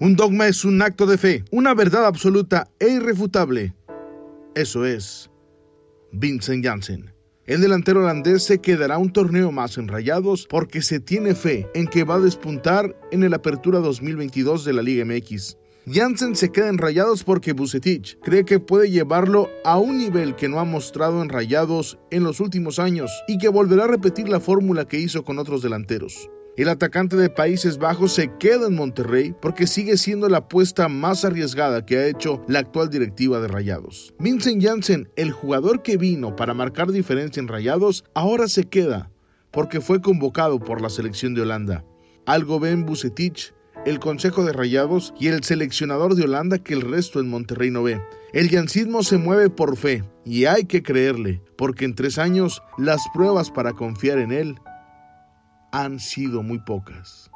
Un dogma es un acto de fe, una verdad absoluta e irrefutable. Eso es Vincent Janssen. El delantero holandés se quedará un torneo más en Rayados porque se tiene fe en que va a despuntar en el Apertura 2022 de la Liga MX. Janssen se queda en Rayados porque Bucetich cree que puede llevarlo a un nivel que no ha mostrado en Rayados en los últimos años y que volverá a repetir la fórmula que hizo con otros delanteros. El atacante de Países Bajos se queda en Monterrey porque sigue siendo la apuesta más arriesgada que ha hecho la actual directiva de Rayados. Vincent Janssen, el jugador que vino para marcar diferencia en Rayados, ahora se queda porque fue convocado por la selección de Holanda. Algo ven Bucetich, el Consejo de Rayados y el seleccionador de Holanda que el resto en Monterrey no ve. El yancismo se mueve por fe y hay que creerle, porque en tres años las pruebas para confiar en él han sido muy pocas.